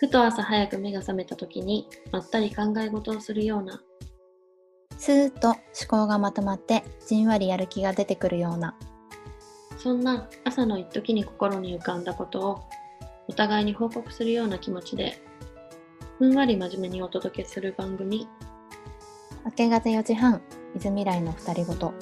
ふと朝早く目が覚めた時にまったり考え事をするようなスーッと思考がまとまってじんわりやる気が出てくるような。そんな朝の一時に心に浮かんだことをお互いに報告するような気持ちでふんわり真面目にお届けする番組。明け方4時半泉来の二人ごと。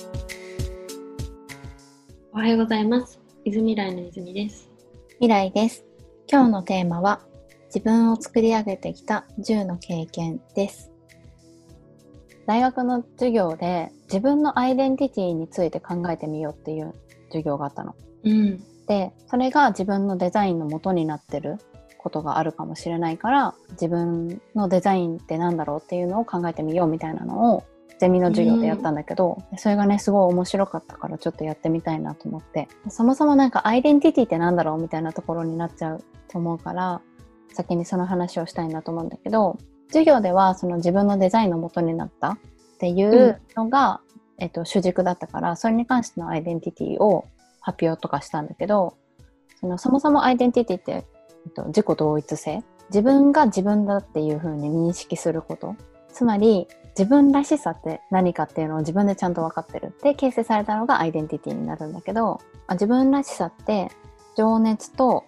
おはようございます。泉来の泉です。未来です。今日のテーマは自分を作り上げてきた10の経験です。大学の授業で自分のアイデンティティについて考えてみようっていう授業があったの。うん。でそれが自分のデザインの元になってることがあるかもしれないから自分のデザインって何だろうっていうのを考えてみようみたいなのをゼミの授業でやったんだけど、それがねすごい面白かったからちょっとやってみたいなと思って。そもそもなんかアイデンティティって何だろうみたいなところになっちゃうと思うから先にその話をしたいなと思うんだけど授業ではその自分のデザインの元になったっていうのが、えっと、主軸だったからそれに関してのアイデンティティを発表とかしたんだけどそのそもそもアイデンティティって、えっと、自己同一性。自分が自分だっていう風に認識すること。つまり自分らしさって何かっていうのを自分でちゃんと分かってる。で形成されたのがアイデンティティになるんだけどあ自分らしさって情熱と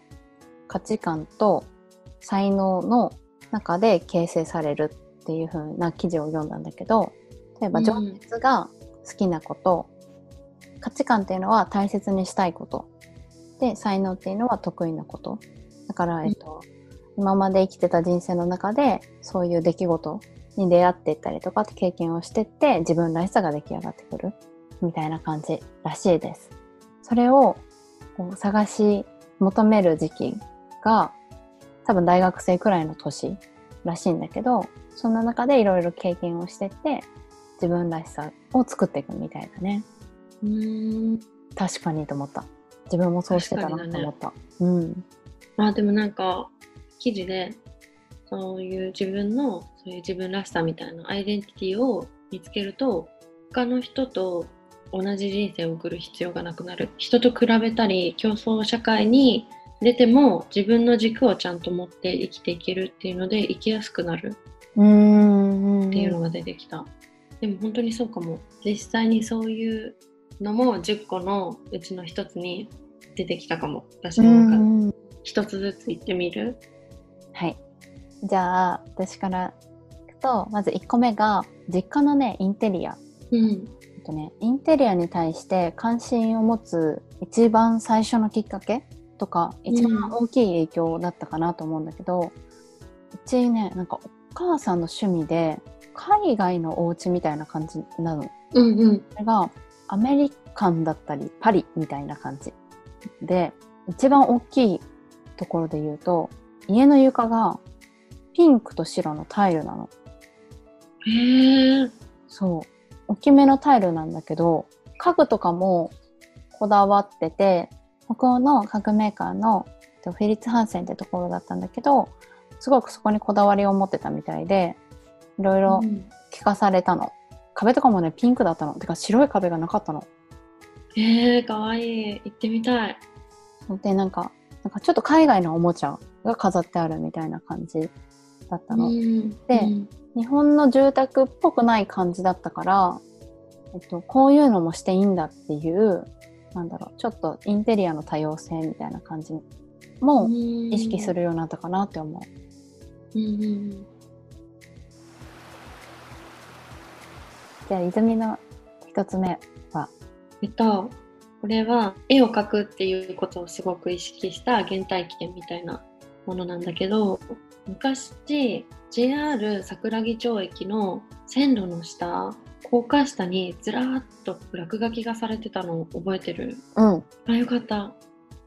価値観と才能の中で形成されるっていう風な記事を読んだんだけど例えばうん。情熱が好きなこと、価値観っていうのは大切にしたいこと。で才能っていうのは得意なこと。だから、えっと今まで生きてた人生の中でそういう出来事に出会っていったりとかって経験をしてって自分らしさが出来上がってくるみたいな感じらしいです。それをこう探し求める時期が多分大学生くらいの年らしいんだけどそんな中でいろいろ経験をしてって自分らしさを作っていくみたいだね。うーん。確かにと思った。自分もそうしてたなと思った、うん。まあでもなんか記事でそういう自分のそういう自分らしさみたいなアイデンティティを見つけると他の人と同じ人生を送る必要がなくなる。人と比べたり競争社会に出ても自分の軸をちゃんと持って生きていけるっていうので生きやすくなるうーんっていうのが出てきた、でも本当にそうかも。実際にそういうのも10個のうちの一つに出てきたかも。私うの中で。ん一つずつ言ってみる？はい。じゃあ私からいくとまず1個目が実家のねインテリア。うん。とね、インテリアに対して関心を持つ一番最初のきっかけとか一番大きい影響だったかなと思うんだけど、うちねなんかお母さんの趣味で海外のお家みたいな感じなの。うんうん。それがアメリカンだったりパリみたいな感じ。で一番大きいところで言うと家の床がピンクと白のタイルなの。へえそう。大きめのタイルなんだけど家具とかもこだわってて北欧の家具メーカーのえっとフェリッツ・ハンセンってところだったんだけどすごくそこにこだわりを持ってたみたいでいろいろうん。聞かされたの、壁とかもねピンクだったの。てか白い壁がなかったの。へえかわいい。行ってみたい。でなんかなんかちょっと海外のおもちゃが飾ってあるみたいな感じだったの、うんでうん。日本の住宅っぽくない感じだったから、えっと、こういうのもしていいんだっていうなんだろうちょっとインテリアの多様性みたいな感じも意識するようになったかなって思う。うんうんじゃあ泉の一つ目は？えっとこれは絵を描くっていうことをすごく意識した原体験みたいなものなんだけど昔 JR 桜木町駅の線路の下高架下にずらーっと落書きがされてたのを覚えてる？うん。あよかった。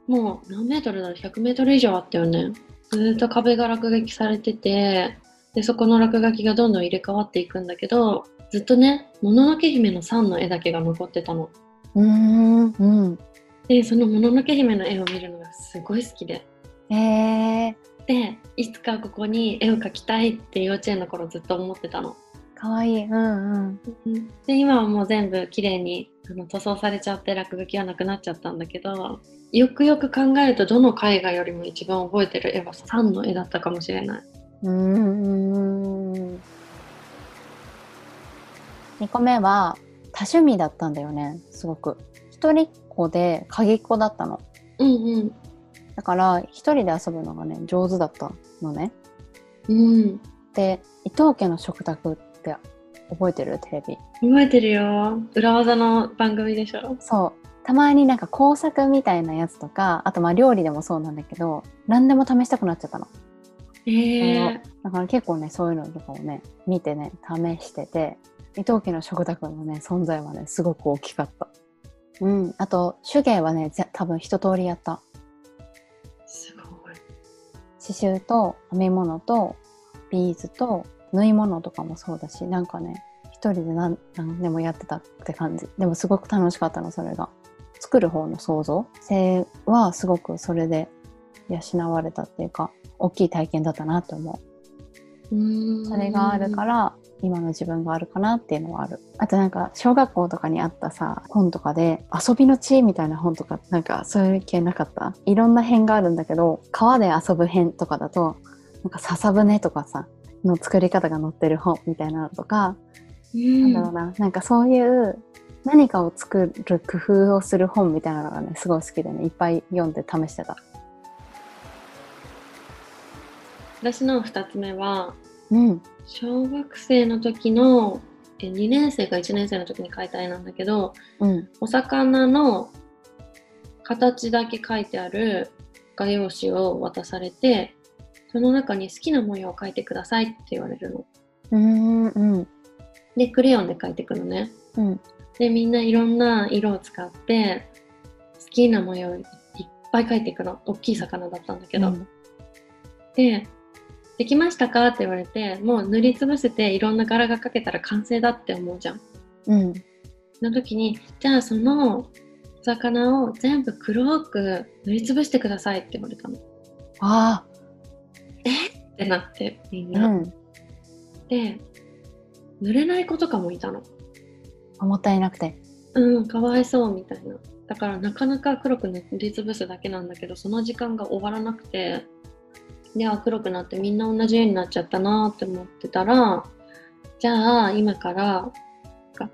もう何メートルだ？ろう100メートル以上あったよね。ずーっと壁が落書きされててでそこの落書きがどんどん入れ替わっていくんだけどずっとね「もののけ姫」の3の絵だけが残ってたの。うーん。うん。でその「もののけ姫」の絵を見るのがすごい好きで。えー、でいつかここに絵を描きたいって幼稚園の頃ずっと思ってたのかわい。いうん。うん。で今はもう全部綺麗にあの塗装されちゃって落書きはなくなっちゃったんだけどよくよく考えるとどの絵画よりも一番覚えてる絵はサンの絵だったかもしれない。うーん2個目は多趣味だったんだよね。すごく。一人っ子で鍵っ子だったの。うんうん。だから一人で遊ぶのがね上手だったのね。うん、で伊藤家の食卓って覚えてる？テレビ。覚えてるよ。裏技の番組でしょ。そう。たまになんか工作みたいなやつとかあとまあ料理でもそうなんだけど何でも試したくなっちゃったの。ええだから結構ねそういうのとかをね見てね試してて伊藤家の食卓のね存在はねすごく大きかった。うん。あと手芸はねぜ多分一通りやった。すごい。刺繍と編み物とビーズと縫い物とかもそうだしなんかね一人で何何でもやってたって感じ。でもすごく楽しかったのそれが。作る方の想像。性はすごくそれで養われたっていうか大きい体験だったなと思う。うーん。それがあるから今の自分があるかなっていうのはある。あとなんか小学校とかにあったさ本とかで遊びの地みたいな本とかなんかそういう系なかった？いろんな編があるんだけど川で遊ぶ編とかだとなんか笹舟とかさの作り方が載ってる本みたいなのとか、うん。なんだろうななんかそういう何かを作る工夫をする本みたいなのがねすごい好きでねいっぱい読んで試してた。私の2つ目はうん。小学生の時のえ2年生か1年生の時に描いた絵なんだけどうん。お魚の形だけ書いてある画用紙を渡されてその中に好きな模様を描いてくださいって言われるの。うんうんでクレヨンで描いていくのね。うんでみんないろんな色を使って好きな模様をいっぱい描いていくの大きい魚だったんだけど、うんで「できましたか?」って言われてもう塗りつぶせていろんな柄が描けたら完成だって思うじゃん。うんその時にじゃあそのお魚を全部黒く塗りつぶしてくださいって言われたの。っあてなってみんあ、な。うん、で塗れない子とかもいたの。もったいなくて。うんかわいそうみたいな。だからなかなか黒く塗りつぶすだけなんだけどその時間が終わらなくてでは黒くなってみんな同じ絵になっちゃったなって思ってたらじゃあ今から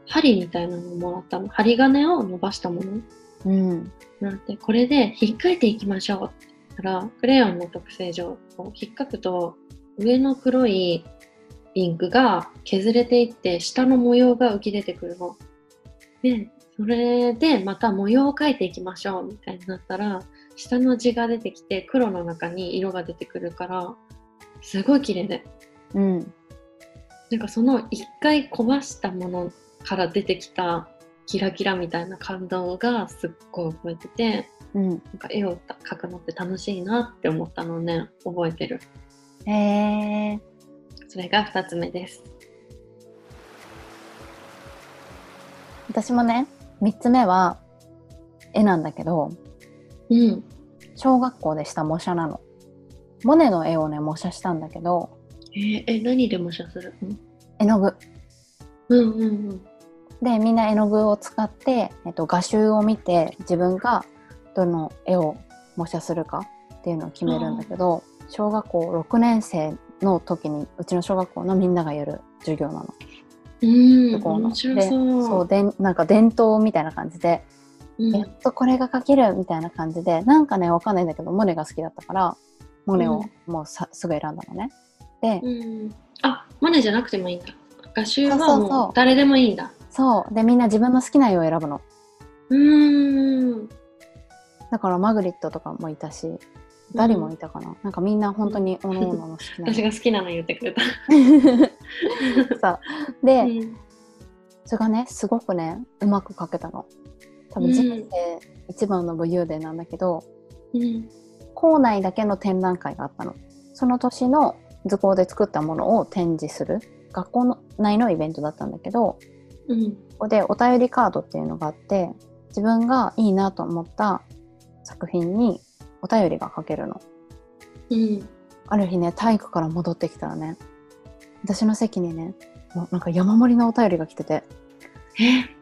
針みたいなのをもらったの。針金を伸ばしたもの。うん。なんてこれで引っかいていきましょうって言ったらクレヨンの特性上こう引っかくと上の黒いインクが削れていって下の模様が浮き出てくるの。でそれでまた模様を描いていきましょうみたいになったら下の字が出てきて黒の中に色が出てくるからすごい綺麗でうんなんかその一回壊したものから出てきたキラキラみたいな感動がすっごい覚えてて。うん。なんか絵を描くのって楽しいなって思ったのをね。覚えてる。へえそれが2つ目です。私もね3つ目は絵なんだけどうん。小学校でした模写なの。モネの絵をね模写したんだけどえーえ何で模写する？の絵の具。うんうんうん。でみんな絵の具を使って、えっと、画集を見て自分がどの絵を模写するかっていうのを決めるんだけど小学校6年生の時にうちの小学校のみんながやる授業なの。うんそこの。面白そう。でそうでなんか伝統みたいな感じで、うん。やっとこれが描けるみたいな感じでなんかねわかんないんだけどモネが好きだったからモネをもうさ、すぐ選んだのね。で、うん。あマネじゃなくてもいいんだ。画集はもう誰でもいいんだ。そう。でみんな自分の好きな絵を選ぶの。うーんだからマグリットとかもいたしダリもいたかな、なんかみんな本当におのおのの好きな。私が好きなの言ってくれた、そう。で、うん。それがねすごくねうまく描けたの。多分人生一番の武勇伝なんだけど、うん。校内だけの展覧会があったの。その年の図工で作ったものを展示する。学校の内のイベントだったんだけどうん。ここでお便りカードっていうのがあって自分がいいなと思った作品にお便りが書けるの。うん。ある日ね体育から戻ってきたらね私の席にねもうなんか山盛りのお便りが来てて。え？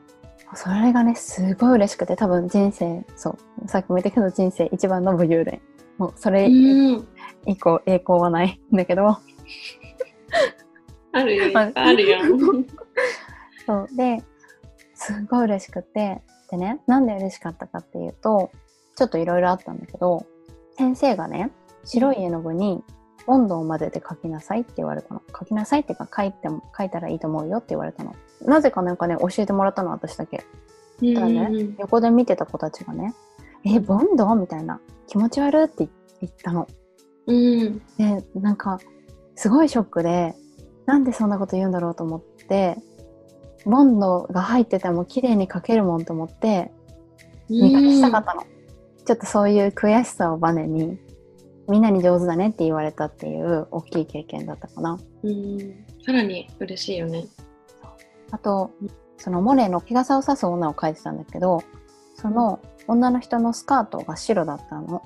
それがねすごい嬉しくて多分人生そうさっきも言ったけど人生一番の武勇伝。もうそれうん。以降栄光はない。んだけど。あるよ、あるよ。そう。ですごい嬉しくて。でねなんで嬉しかったかっていうとちょっといろいろあったんだけど先生がね白い絵の具に温度を混ぜて描きなさいって言われたの。描きなさいっていうか描いても描いたらいいと思うよって言われたの。なぜかなんかね教えてもらったの私だけ。うんたらね、横で見てた子たちがね「えボンド?」みたいな「気持ち悪い」って言ったの。うん。でなんかすごいショックでなんでそんなこと言うんだろうと思ってボンドが入ってても綺麗に描けるもんと思って見返したかったの、ちょっとそういう悔しさをバネにみんなに上手だねって言われたっていう大きい経験だったかなうん。さらに嬉しいよね。あとそのモネの日傘を差す女を描いてたんだけどその女の人のスカートが白だったの。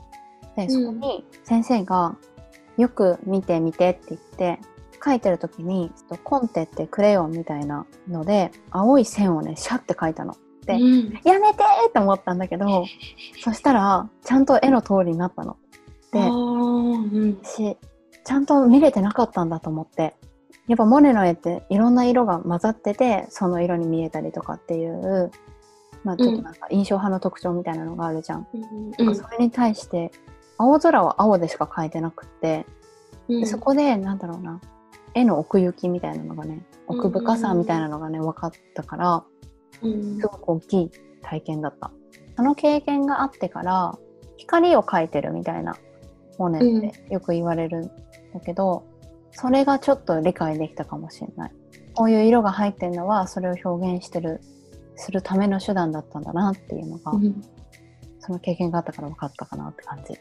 でそこに先生が「よく見て見て」って言って描いてる時にコンテってクレヨンみたいなので青い線をねシャッて描いたの。でうん。やめてーって思ったんだけどそしたらちゃんと絵の通りになったの。でうん。しちゃんと見れてなかったんだと思ってやっぱモネの絵っていろんな色が混ざっててその色に見えたりとかっていう、まあ、ちょっとなんか印象派の特徴みたいなのがあるじゃん。うん。それに対して青空は青でしか描いてなくって、うんでそこでなんだろうな絵の奥行きみたいなのがね奥深さみたいなのがね分かったからうんすごく大きい体験だった。その経験があってから光を描いてるみたいなモネってよく言われるんだけど、それがちょっと理解できたかもしれない。こういう色が入ってるのはそれを表現してるするための手段だったんだなっていうのが、うんその経験があったから分かったかなって感じ。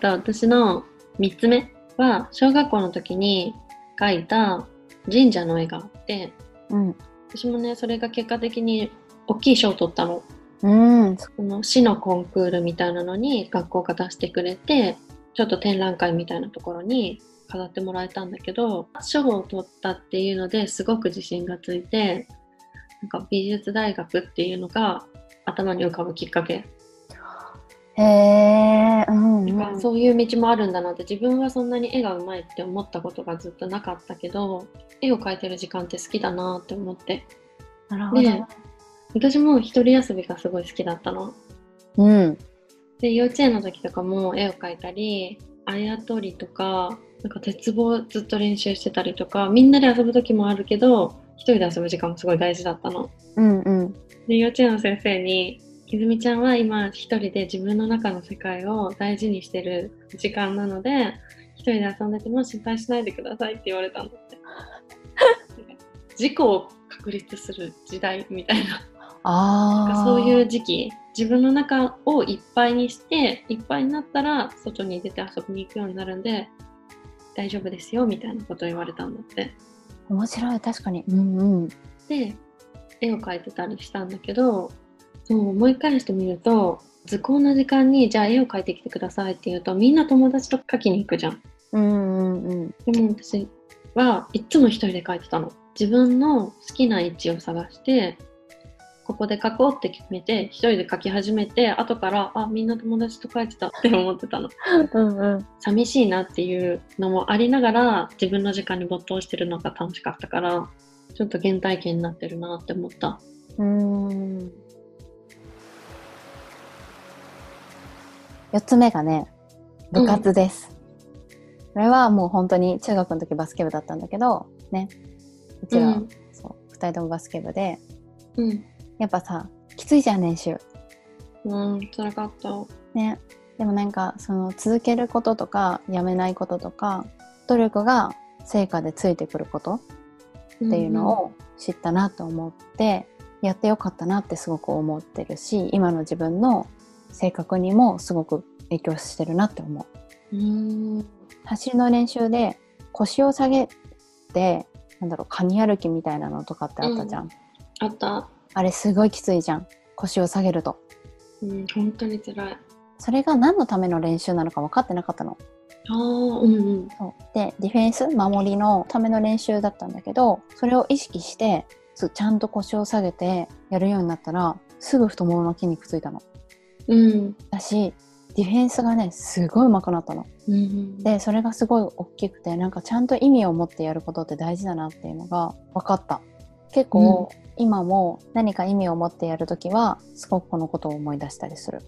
と私の3つ目は小学校の時に描いた神社の絵があってうん。私もねそれが結果的に大きい賞を取ったのうん。その市のコンクールみたいなのに学校が出してくれてちょっと展覧会みたいなところに飾ってもらえたんだけど賞を取ったっていうのですごく自信がついてなんか美術大学っていうのが頭に浮かぶきっかけへえ、うん、うん。そういう道もあるんだなって自分はそんなに絵がうまいって思ったことがずっとなかったけど絵を描いてる時間って好きだなって思ってなるほど。で私も一人遊びがすごい好きだったの。うん。で幼稚園の時とかも絵を描いたりあやとりとかなんか鉄棒ずっと練習してたりとかみんなで遊ぶ時もあるけど一人で遊ぶ時間もすごい大事だったの。うんうん。で幼稚園の先生に「泉ちゃんは今一人で自分の中の世界を大事にしてる時間なので一人で遊んでても心配しないでください」って言われたんだって。自己を確立する時代みたいなあそういう時期自分の中をいっぱいにしていっぱいになったら外に出て遊びに行くようになるんで大丈夫ですよみたいなことを言われたんだって。面白い、確かに。うんうん。で絵を描いてたりしたんだけどそう思い返してみると図工の時間にじゃあ絵を描いてきてくださいって言うとみんな友達と描きに行くじゃん。うんうんうん。でも私はいっつも一人で描いてたの。自分の好きな位置を探してここで描こうって決めて一人で描き始めて後からあみんな友達と描いてたって思ってたの。うんうん。寂しいなっていうのもありながら自分の時間に没頭してるのが楽しかったからちょっと原体験になってるなって思った。うーん。4つ目がね、部活です。これはもう本当に中学の時バスケ部だったんだけど、ね、うちら、うんそう、2人ともバスケ部で、うん。やっぱさ、きついじゃん、練習。うん、辛かった。ね。でもなんか、その続けることとか、やめないこととか、努力が成果でついてくることっていうのを知ったなと思って、やってよかったなってすごく思ってるし今の自分の性格にもすごく影響してるなって思ううん。走りの練習で腰を下げてなんだろうカニ歩きみたいなのとかってあったじゃん、あった。あれすごいきついじゃん腰を下げるとうん、本当に辛い。それが何のための練習なのか分かってなかったのああうんうんそうでディフェンス守りのための練習だったんだけどそれを意識してちゃんと腰を下げてやるようになったらすぐ太ももの筋肉ついたの。うん。だしディフェンスがねすごい上手くなったの。うんでそれがすごい大きくてなんかちゃんと意味を持ってやることって大事だなっていうのが分かった。結構、今も何か意味を持ってやるときはすごくこのことを思い出したりする。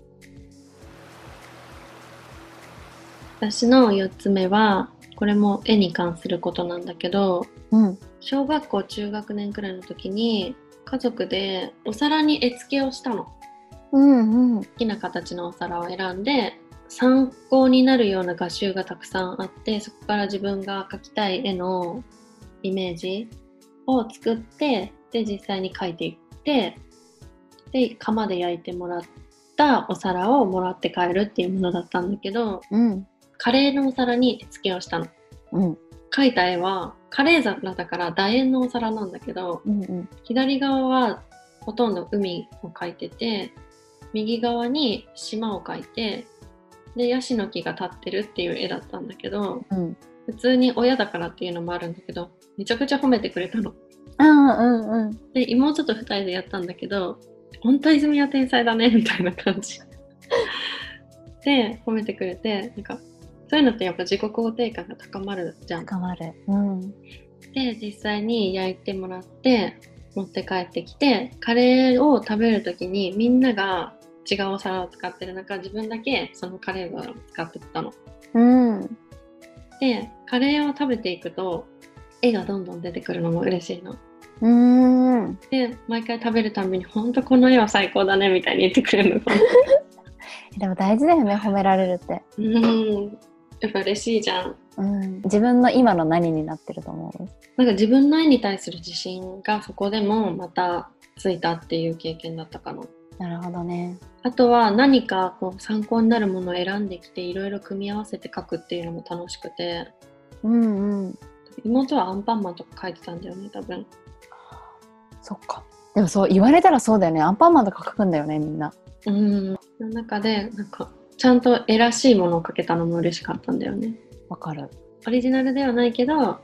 私の4つ目はこれも絵に関することなんだけどうん。小学校中学年くらいの時に家族でお皿に絵付けをしたのうんうん。好きな形のお皿を選んで参考になるような画集がたくさんあってそこから自分が描きたい絵のイメージを作ってで実際に描いていってで窯で焼いてもらったお皿をもらって帰るっていうものだったんだけどうん。カレーのお皿に絵付けをしたの。うん。描いた絵はカレー皿だから楕円のお皿なんだけどうんうん。左側はほとんど海を描いてて右側に島を描いてでヤシの木が立ってるっていう絵だったんだけどうん。普通に親だからっていうのもあるんだけどめちゃくちゃ褒めてくれたの。あうんうん。で妹と2人でやったんだけど「本当泉は天才だね」みたいな感じ。で褒めてくれてなんかそういうのってやっぱ自己肯定感が高まるじゃん。深まる。うん。で実際に焼いてもらって持って帰ってきてカレーを食べる時にみんなが違うお皿を使ってる中自分だけそのカレーを使ってたの。うんでカレーを食べていくと絵がどんどん出てくるのも嬉しいの。うんで毎回食べるたびに「本当この絵は最高だね」みたいに言ってくれるの。でも大事だよね褒められるって、うんやっぱ嬉しいじゃん。うん、自分の今の何になってると思う？なんか自分の絵に対する自信がそこでもまたついたっていう経験だったかな。なるほどねあとは何かこう参考になるものを選んできていろいろ組み合わせて描くっていうのも楽しくて。うんうん。妹はアンパンマンとか描いてたんだよね多分。そっか。でもそう言われたらそうだよね。アンパンマンとか書くんだよねみんな。うん。その中でなんかちゃんと絵らしいものを描けたのも嬉しかったんだよね。わかる。オリジナルではないけど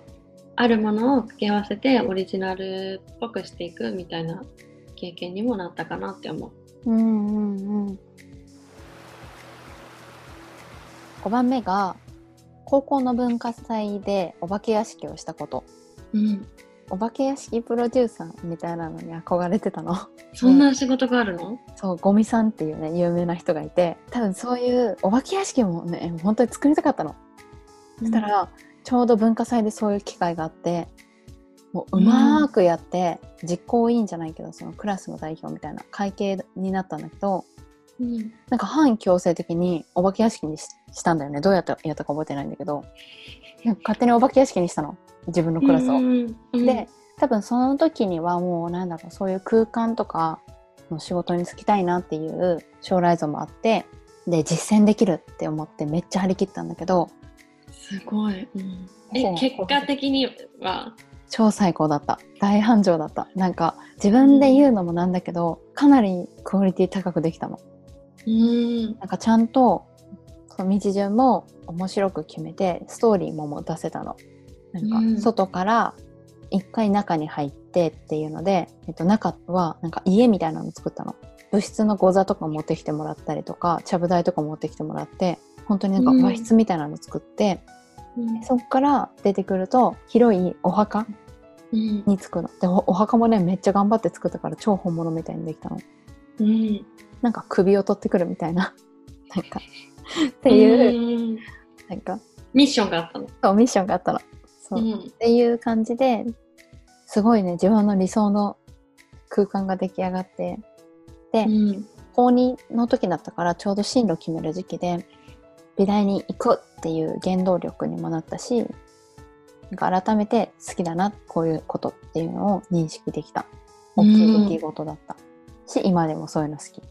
あるものを掛け合わせてオリジナルっぽくしていくみたいな経験にもなったかなって思ううんうんうん。5番目が高校の文化祭でお化け屋敷をしたこと。うん。お化け屋敷プロデューサーみたいなのに憧れてたの。そんな仕事があるの、そうゴミさんっていうね有名な人がいて。多分そういうお化け屋敷もね本当に作りたかったの、そしたらちょうど文化祭でそういう機会があってもううまーくやって、実行委員じゃないけどそのクラスの代表みたいな会計になったんだけどうんなんか反強制的にお化け屋敷にししたんだよね。どうやってやったか覚えてないんだけどなんか勝手にお化け屋敷にしたの。自分のクラスを。うんうんで多分その時にはもうなんだろうそういう空間とかの仕事に就きたいなっていう将来像もあってで実践できるって思ってめっちゃ張り切ったんだけどすごい、うん、え結果的には？超最高だった。大繁盛だった。なんか自分で言うのもなんだけどかなりクオリティ高くできたの。うん。なんかちゃんとその道順も面白く決めてストーリーももう出せたの。なんうん。か外から一回中に入ってっていうので、えっと、中はなんか家みたいなの作ったの。部室のご座とか持ってきてもらったりとかちゃぶ台とか持ってきてもらって本当になんかうん。和室みたいなの作って、うん。そっから出てくると広いお墓うん。に着くの。でおお墓もねめっちゃ頑張って作ったから超本物みたいにできたの。うん。なんか首を取ってくるみたいな。なんかっていう、うん。なんか。ミッションがあったの。そうミッションがあったの。そう、うん。っていう感じですごいね自分の理想の空間が出来上がって。で、うん。高2の時だったからちょうど進路決める時期で美大に行くっていう原動力にもなったしなんか改めて好きだなこういうことっていうのを認識できた。大きい出来事だった、し今でもそういうの好き。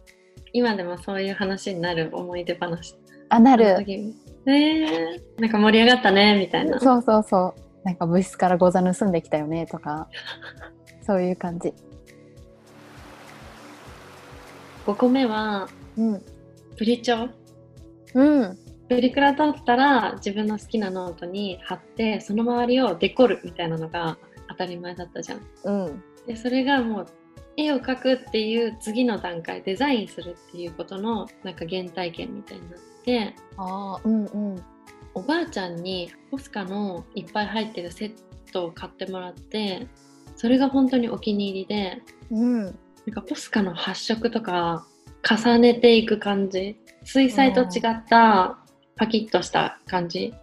今でもそういう話になる思い出話。あなる。時えー、なんか盛り上がったねみたいな。そうそうそう。なんか部室からゴザ盗んできたよねとか。そういう感じ。5個目はうん。プリ帳うんプリクラ撮ったら自分の好きなノートに貼ってその周りをデコるみたいなのが当たり前だったじゃん。うん。でそれがもう絵を描くっていう次の段階デザインするっていうことのなんか原体験みたいになってああうんうん。おばあちゃんにポスカのいっぱい入ってるセットを買ってもらってそれが本当にお気に入りでうん。なんかポスカの発色とか重ねていく感じ。水彩と違ったパキッとした感じ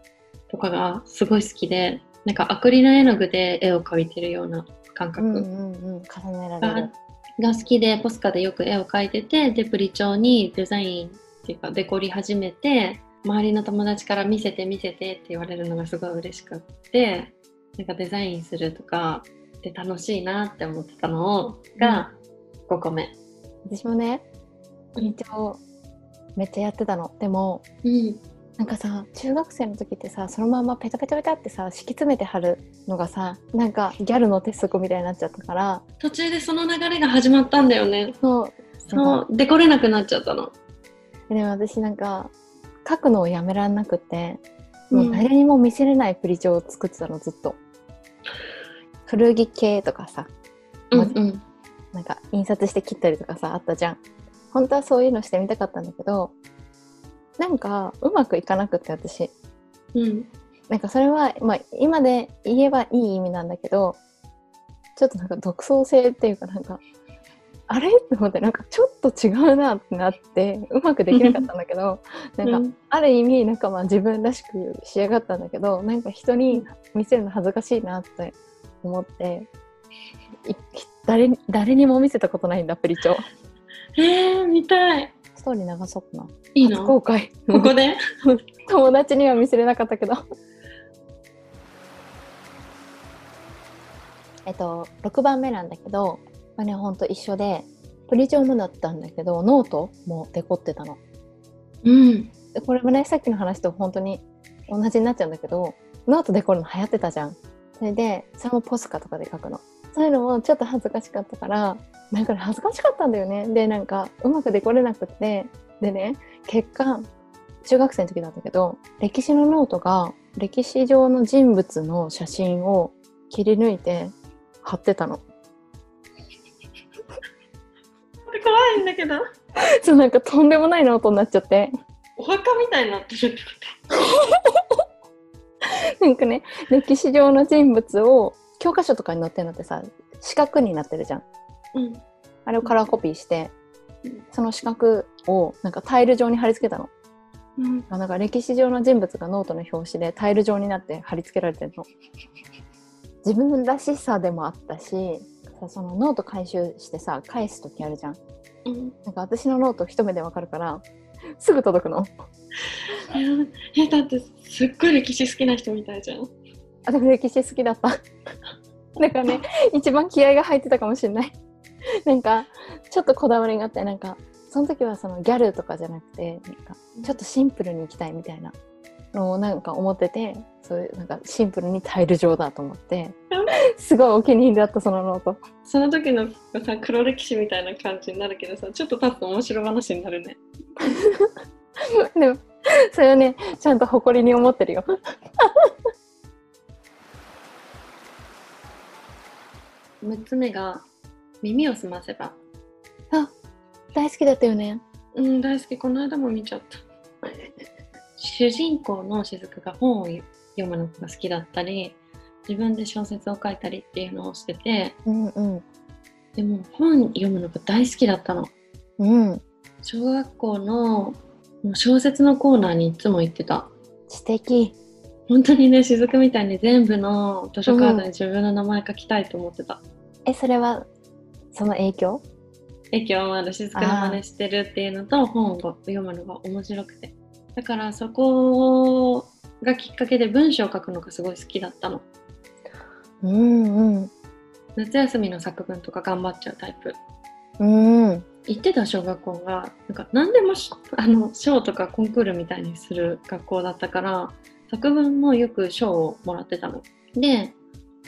とかがすごい好きでなんかアクリル絵の具で絵を描いてるような感覚うんうんうん重ねられがる。が好きでポスカでよく絵を描いててでプリ帳にデザインっていうかデコり始めて周りの友達から見せて見せてって言われるのがすごい嬉しくってなんかデザインするとかで楽しいなって思ってたのが5個目。私もね一応めっちゃやってたの。でもうんなんかさ中学生の時ってさそのままペタペタペタってさ敷き詰めて貼るのがさなんかギャルの鉄則みたいになっちゃったから途中でその流れが始まったんだよね。そうそう、デコれなくなっちゃったの。でも私なんか書くのをやめらんなくてもう誰にも見せれないプリ帳を作ってたのずっと古着系とかさうんうん。なんか印刷して切ったりとかさあったじゃん本当はそういうのしてみたかったんだけどなんかうまくいかなくって私。うん。なんかそれは、まあ、今で言えばいい意味なんだけどちょっとなんか独創性っていうかなんかあれ？って思ってなんかちょっと違うなってなってうまくできなかったんだけどなんか、うん。ある意味なんかまあ自分らしく仕上がったんだけどなんか人に見せるの恥ずかしいなって思ってい誰に誰にも見せたことないんだプリ帳えー、見たい。ストーリー流そうかな。いいの初公開。ここで？友達には見せれなかったけど。えっと6番目なんだけどまあねほんと一緒でプリ帳もだったんだけどノートもデコってたの。うん。でこれもねさっきの話と本当に同じになっちゃうんだけどノートデコるの流行ってたじゃん。それでそれもポスカとかで書くのそういうのもちょっと恥ずかしかったからなんかね恥ずかしかったんだよね。でなんかうまくデコれなくって。でね結果中学生の時だったけど歴史のノートが歴史上の人物の写真を切り抜いて貼ってたの。怖いんだけど。そうなんかとんでもないノートになっちゃって。お墓みたいになってるってこ なんかね歴史上の人物を教科書とかに載ってるのってさ四角になってるじゃんと。うん。あれをカラーコピーしてうんその四角をなんかタイル状に貼り付けたのうん。あなんか歴史上の人物がノートの表紙でタイル状になって貼り付けられてるの自分らしさでもあったしさそのノート回収してさ返す時あるじゃんうん。なんか私のノート一目でわかるからすぐ届くの え、だってすっごい歴史好きな人みたいじゃん。あでも歴史好きだった。だからね一番気合が入ってたかもしれない。なんかちょっとこだわりがあってなんかその時はそのギャルとかじゃなくてなんかちょっとシンプルにいきたいみたいなのをなんか思っててそういうなんかシンプルにタイル状だと思って すごいお気に入りだったそのノート。その時のさ黒歴史みたいな感じになるけどさちょっと経つと面白話になるね。でもそれはねちゃんと誇りに思ってるよ6つ目が耳をすませばあ大好きだったよね。うん大好き。この間も見ちゃった。主人公の雫が本を読むのが好きだったり自分で小説を書いたりっていうのをしててうんうん。でも本読むのが大好きだったの。うん。小学校の小説のコーナーにいつも行ってた。知的本当にね雫みたいに全部の図書カードに自分の名前書きたいと思ってた、えそれはその影響？駅はまだ雫の真似してるっていうのと本を読むのが面白くて。だからそこがきっかけで文章を書くのがすごい好きだったの。うんうん。夏休みの作文とか頑張っちゃうタイプ。うん。行ってた小学校がなんか何でもしあの賞とかコンクールみたいにする学校だったから作文もよく賞をもらってたの。で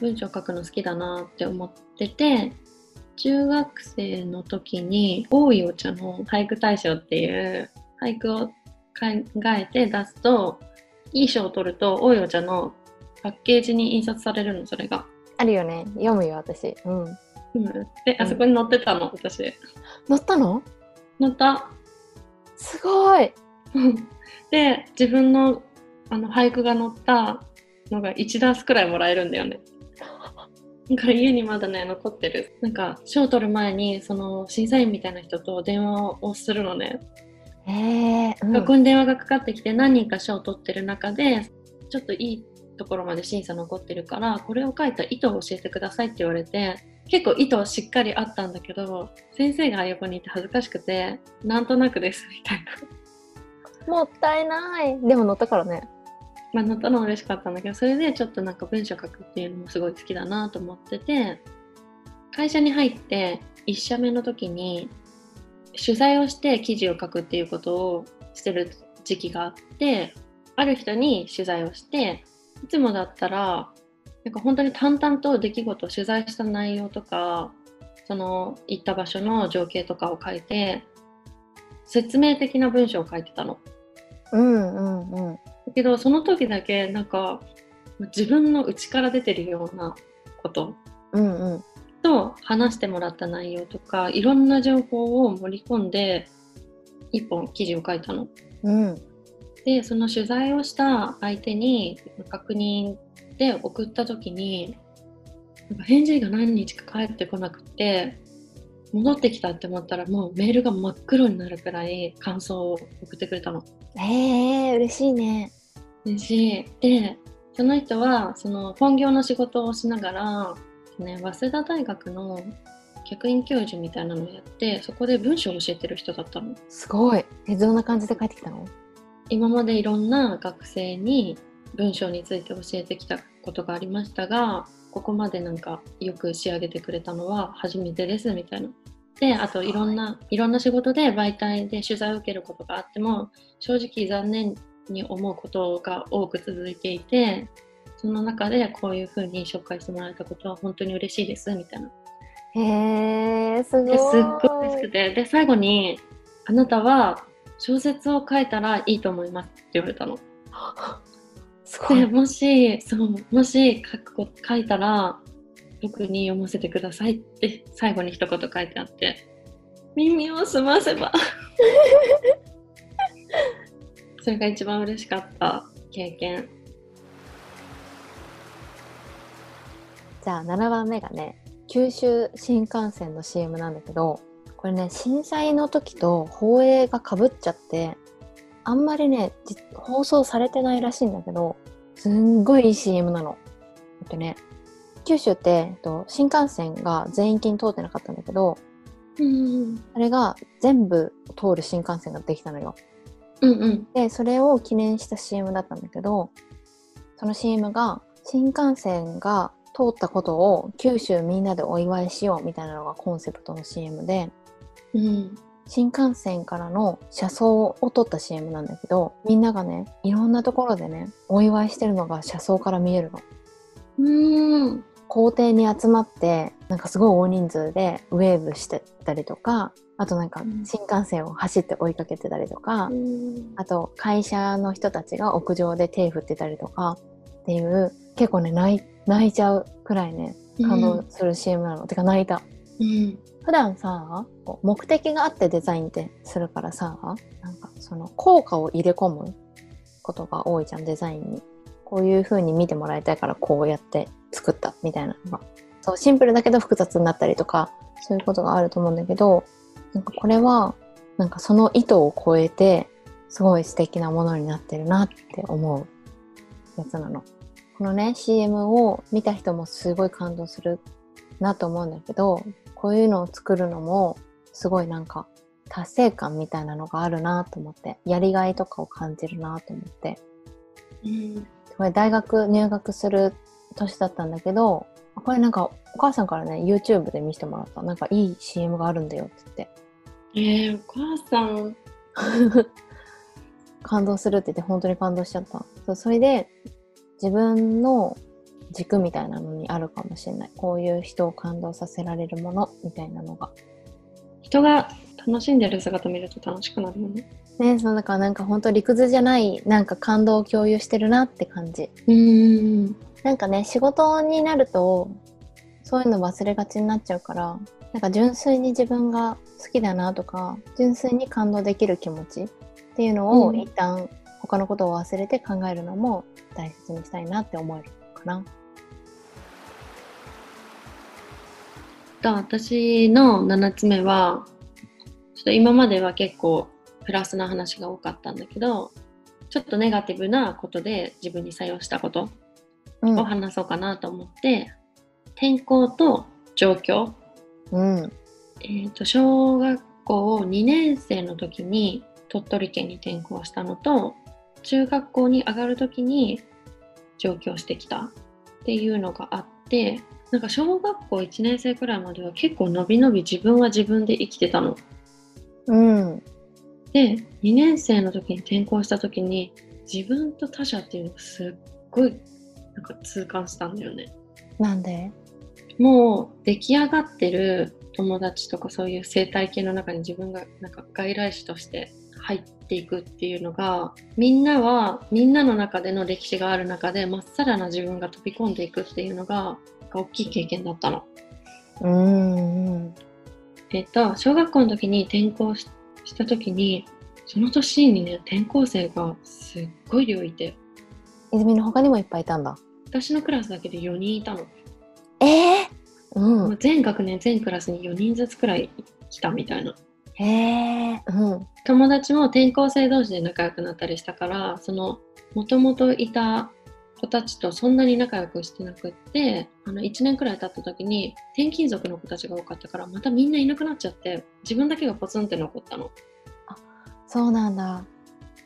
文章書くの好きだなって思ってて中学生の時に多いお茶の俳句大賞っていう俳句を考えて出すといい賞を取ると多いお茶のパッケージに印刷されるのそれが。あるよね。読むよ私。うん。うん、であそこに載ってたの、私。乗ったの？載った。すごい。で自分のあの俳句が載ったのが1ダースくらいもらえるんだよね。なんか家にまだね残ってる。なんか賞取る前にその審査員みたいな人と電話をするのね。へえうん学校に電話がかかってきて何人か賞を取ってる中でちょっといいところまで審査残ってるからこれを書いた意図を教えてくださいって言われて結構意図はしっかりあったんだけど先生が横にいて恥ずかしくてなんとなくですみたいな。もったいない。でも乗ったからね。まあ、乗ったのは嬉しかったんだけどそれでちょっとなんか文章書くっていうのもすごい好きだなと思ってて会社に入って1社目の時に取材をして記事を書くっていうことをしてる時期があってある人に取材をしていつもだったらなんか本当に淡々と出来事取材した内容とかその行った場所の情景とかを書いて説明的な文章を書いてたの。うんうんうんだけどその時だけなんか自分の内から出てるようなことうんうんと話してもらった内容とかいろんな情報を盛り込んで一本記事を書いたの。うんでその取材をした相手に確認で送った時に返事が何日か返ってこなくて戻ってきたって思ったらもうメールが真っ黒になるくらい感想を送ってくれたの。へえ嬉しいね嬉しい。で、その人はその本業の仕事をしながら、ね、早稲田大学の客員教授みたいなのをやって、そこで文章を教えてる人だったの。すごいえどんな感じで帰ってきたの？今までいろんな学生に文章について教えてきたことがありましたが、ここまでなんかよく仕上げてくれたのは初めてですみたいな。で、あといろんな、いろんな仕事で媒体で取材を受けることがあっても、正直残念に思うことが多く続いていて、その中でこういうふうに紹介してもらえたことは本当に嬉しいですみたいな。へえすごいですっごい嬉しくて、で、最後に、あなたは小説を書いたらいいと思いますって言われたの。で すごいもしそうもし書くこ書いたら僕に読ませてくださいって最後に一言書いてあって耳を澄ませば それが一番嬉しかった経験じゃあ7番目がね九州新幹線の CM なんだけどこれね震災の時と放映がかぶっちゃってあんまりねじ放送されてないらしいんだけどすんごいいい CM なの。えっとね九州って、えっと、新幹線が全域に通ってなかったんだけどうんあれが全部通る新幹線ができたのよ。うんうんでそれを記念した CM だったんだけどその CM が新幹線が通ったことを九州みんなでお祝いしようみたいなのがコンセプトの CM でうん新幹線からの車窓を撮った CM なんだけどみんながねいろんなところでねお祝いしてるのが車窓から見えるの。うん校庭に集まってなんかすごい大人数でウェーブしてたりとかあとなんかうん。新幹線を走って追いかけてたりとか、うん。あと会社の人たちが屋上で手振ってたりとかっていう結構ね泣い泣いちゃうくらいね感動する CM なの、てか泣いた。うん。普段さ目的があってデザインってするからさなんかその効果を入れ込むことが多いじゃんデザインにこういう風に見てもらいたいからこうやって作ったみたいなのが。そうシンプルだけど複雑になったりとかそういうことがあると思うんだけどなんかこれはなんかその意図を超えてすごい素敵なものになってるなって思うやつなの。このね CM を見た人もすごい感動するなと思うんだけどこういうのを作るのもすごいなんか達成感みたいなのがあるなと思ってやりがいとかを感じるなと思って。これ大学入学する年だったんだけどこれなんかお母さんからね YouTube で見せてもらった。なんかいい CM があるんだよって言って。えー、お母さん。感動するって言って本当に感動しちゃった。そうそれで自分の軸みたいなのにあるかもしれない。こういう人を感動させられるものみたいなのが。人が楽しんでる姿見ると楽しくなるよね。ねそうだからなんか本当理屈じゃないなんか感動を共有してるなって感じうん。なんかね仕事になるとそういうの忘れがちになっちゃうからなんか純粋に自分が好きだなとか純粋に感動できる気持ちっていうのをうん一旦他のことを忘れて考えるのも大切にしたいなって思えるかな。と私の7つ目は、っと今までは結構プラスな話が多かったんだけど、ちょっとネガティブなことで自分に作用したことうん。を話そうかなと思って、天候と状況、うん。えー、と小学校2年生の時に鳥取県に転校したのと中学校に上がる時に上京してきたっていうのがあってなんか小学校1年生くらいまでは結構のびのび自分は自分で生きてたの。うんで2年生の時に転校した時に自分と他者っていうのがすっごいなんか痛感したんだよね。なんで？もう出来上がってる友達とかそういう生態系の中に自分がなんか外来種として入っていくっていうのがみんなはみんなの中での歴史がある中でまっさらな自分が飛び込んでいくっていうのが大きい経験だったの。うんうんえっと小学校の時に転校しした時にその年にね転校生がすっごい量いて泉の他にもいっぱいいたんだ。私のクラスだけで4人いたの。ええうもう全学年全クラスに4人ずつくらい来たみたいな。へえうん友達も転校生同士で仲良くなったりしたからそのもともといた子たちとそんなに仲良くしてなくってあの1年くらい経った時に転勤族の子たちが多かったからまたみんないなくなっちゃって自分だけがポツンって残ったの。そうなんだ。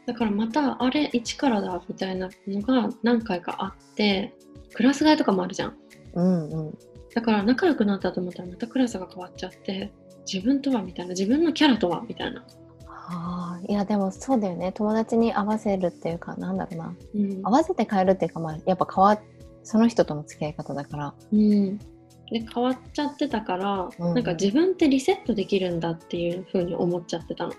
だからまたあれ一からだみたいなのが何回かあってクラス替えとかもあるじゃん。うんうん。だから仲良くなったと思ったらまたクラスが変わっちゃって自分とはみたいな。自分のキャラとはみたいな、はあいやでもそうだよね。友達に合わせるっていうかなんだろうな。うん。合わせて変えるっていうかまあやっぱ変わその人との付き合い方だから。うん、で変わっちゃってたから、うん。なんか自分ってリセットできるんだっていう風に思っちゃってたの。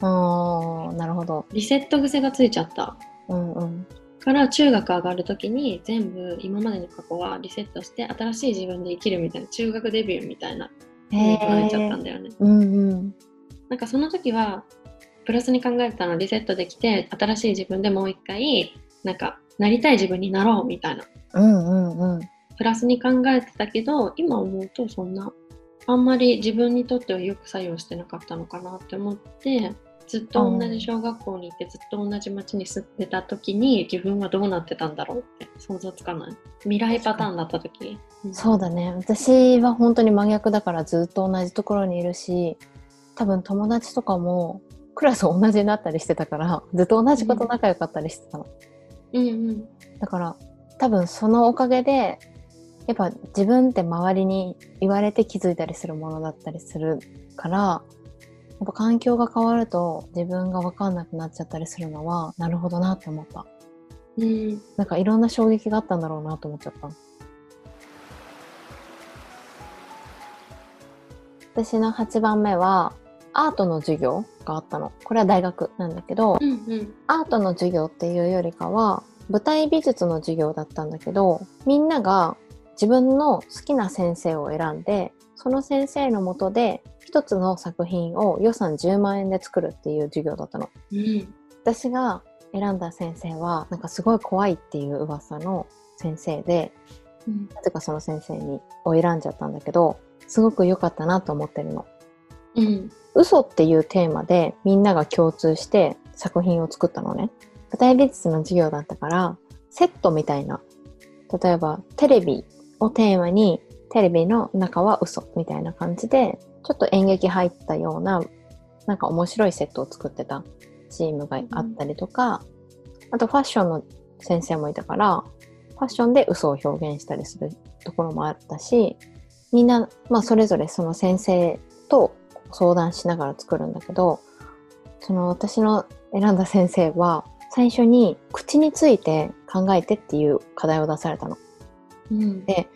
あーなるほど。リセット癖がついちゃった。うんうん。から中学上がる時に全部今までの過去はリセットして新しい自分で生きるみたいな中学デビューみたいな風に捉えちゃったんだよね。うんうん。なんかその時はプラスに考えてたのリセットできて新しい自分でもう一回なんかなりたい自分になろうみたいな。うんうんうん。プラスに考えてたけど今思うとそんなあんまり自分にとってはよく作用してなかったのかなって思ってずっと同じ小学校に行ってずっと同じ町に住んでた時に自分はどうなってたんだろうって想像つかない。未来パターンだった時。そうだね。私は本当に真逆だからずっと同じところにいるし多分友達とかもクラス同じになったりしてたからずっと同じこと仲良かったりしてたの、うんうん。だから多分そのおかげでやっぱ自分って周りに言われて気づいたりするものだったりするからやっぱ環境が変わると自分が分かんなくなっちゃったりするのはなるほどなって思った。うん。なんかいろんな衝撃があったんだろうなと思っちゃった。私の8番目はアートの授業があったのこれは大学なんだけどうんうんアートの授業っていうよりかは舞台美術の授業だったんだけどみんなが自分の好きな先生を選んでその先生のもとで一つの作品を予算10万円で作るっていう授業だったの。うん私が選んだ先生はなんかすごい怖いっていう噂の先生でうんなぜかその先生にを選んじゃったんだけどすごく良かったなと思ってるの。うん。嘘っていうテーマでみんなが共通して作品を作ったのね。舞台美術の授業だったからセットみたいな。例えばテレビをテーマにテレビの中は嘘みたいな感じでちょっと演劇入ったようななんか面白いセットを作ってた。チームがあったりとか、あとファッションの先生もいたからファッションで嘘を表現したりするところもあったしみんな、まあ、それぞれその先生と相談しながら作るんだけどその私の選んだ先生は最初に口について考えてっていう課題を出されたの。うんで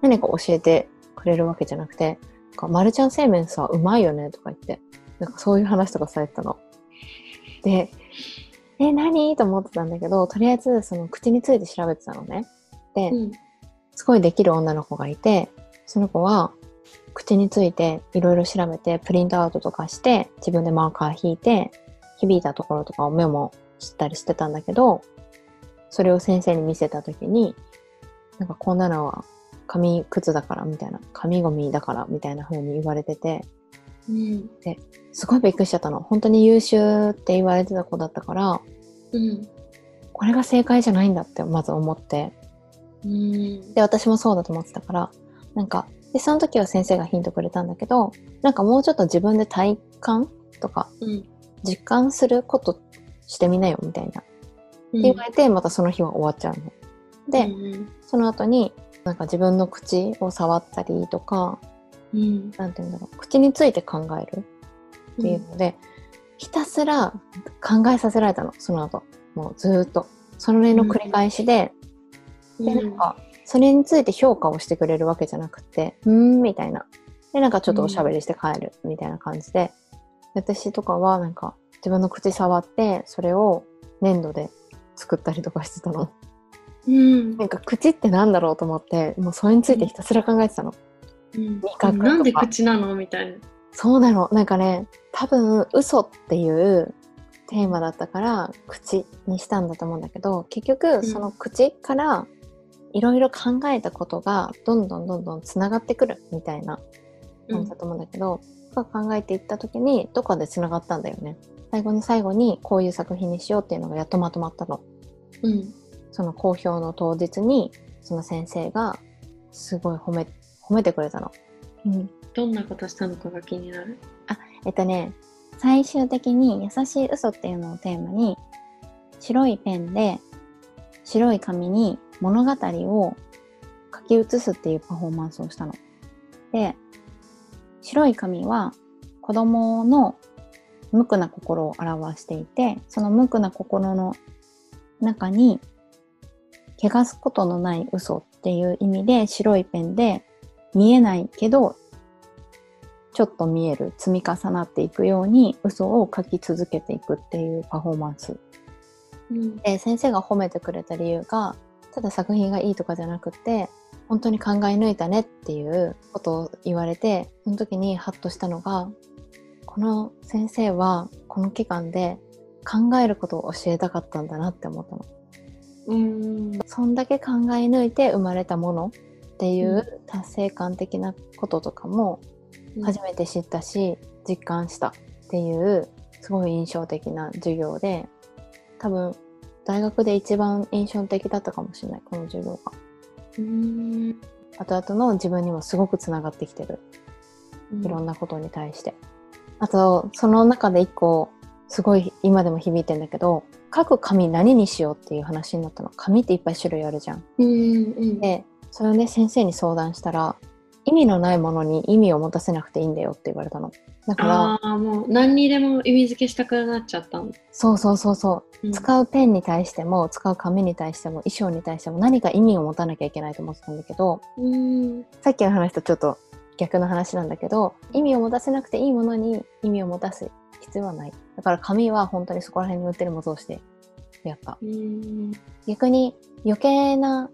何か教えてくれるわけじゃなくて「なんかマルちゃん製麺さうまいよね」とか言ってなんかそういう話とかされてたの。で、え、何と思ってたんだけど、とりあえずその口について調べてたのね。で、うんすごいできる女の子がいて、その子は口についていろいろ調べて、プリントアウトとかして、自分でマーカー引いて、響いたところとかをメモしたりしてたんだけど、それを先生に見せたときに、なんかこんなのは紙くずだからみたいな、紙ゴミだからみたいな風に言われてて、うん。すごいびっくりしちゃったの。本当に優秀って言われてた子だったから、うん。これが正解じゃないんだってまず思って、うん。で、私もそうだと思ってたから、なんか、で、その時は先生がヒントくれたんだけど、なんかもうちょっと自分で体感とかうん実感することしてみなよみたいな。ってうん言われて、またその日は終わっちゃうの。で、うんその後に、なんか自分の口を触ったりとか、うんなんて言うんだろう、口について考えるっていうので、ひたすら考えさせられたの、その後。もうずーっと。それの繰り返しで、で、なんか、それについて評価をしてくれるわけじゃなくて、うーん、みたいな。で、なんかちょっとおしゃべりして帰る、みたいな感じで。私とかは、なんか、自分の口触って、それを粘土で作ったりとかしてたの。うんなんか、口ってなんだろうと思って、もうそれについてひたすら考えてたの。うん味覚なんで口なのみたいな。そうなの。なんかね、多分、嘘っていうテーマだったから、口にしたんだと思うんだけど、結局、んその口から、いろいろ考えたことが、どんどんどんどんつながってくるみたいな感じだと思うんだけど、とか考えていった時に、どっかでつながったんだよね。最後の最後に、こういう作品にしようっていうのがやっとまとまったの。うんその公表の当日に、その先生が、すごい褒め、褒めてくれたの。うん。どんなことしたのかが気になる？えっとね、最終的に優しい嘘っていうのをテーマに、白いペンで白い紙に物語を書き写すっていうパフォーマンスをしたの。で、白い紙は子供の無垢な心を表していて、その無垢な心の中に、汚すことのない嘘っていう意味で白いペンで見えないけどちょっと見える積み重なっていくように嘘を書き続けていくっていうパフォーマンスうんで先生が褒めてくれた理由がただ作品がいいとかじゃなくて本当に考え抜いたねっていうことを言われてその時にハッとしたのがこの先生はこの期間で考えることを教えたかったんだなって思ったの。うん。そんだけ考え抜いて生まれたものっていう達成感的なこととかも初めて知ったし実感したっていうすごい印象的な授業で多分大学で一番印象的だったかもしれないこの授業がうん。後々の自分にもすごくつながってきてる。いろんなことに対して、あとその中で一個すごい今でも響いてんだけど書く紙何にしようっていう話になったの。紙っていっぱい種類あるじゃんうんうん。でそれをね先生に相談したら意味のないものに意味を持たせなくていいんだよって言われたのだからもう。何にでも意味付けしたくなっちゃったの、そうそうそうそう。うん。使うペンに対しても使う紙に対しても衣装に対しても何か意味を持たなきゃいけないと思ってたんだけどうん。さっきの話とちょっと逆の話なんだけど意味を持たせなくていいものに意味を持たす必要はない。だから紙は本当にそこら辺に売ってるものを通してやったうん。逆に余計な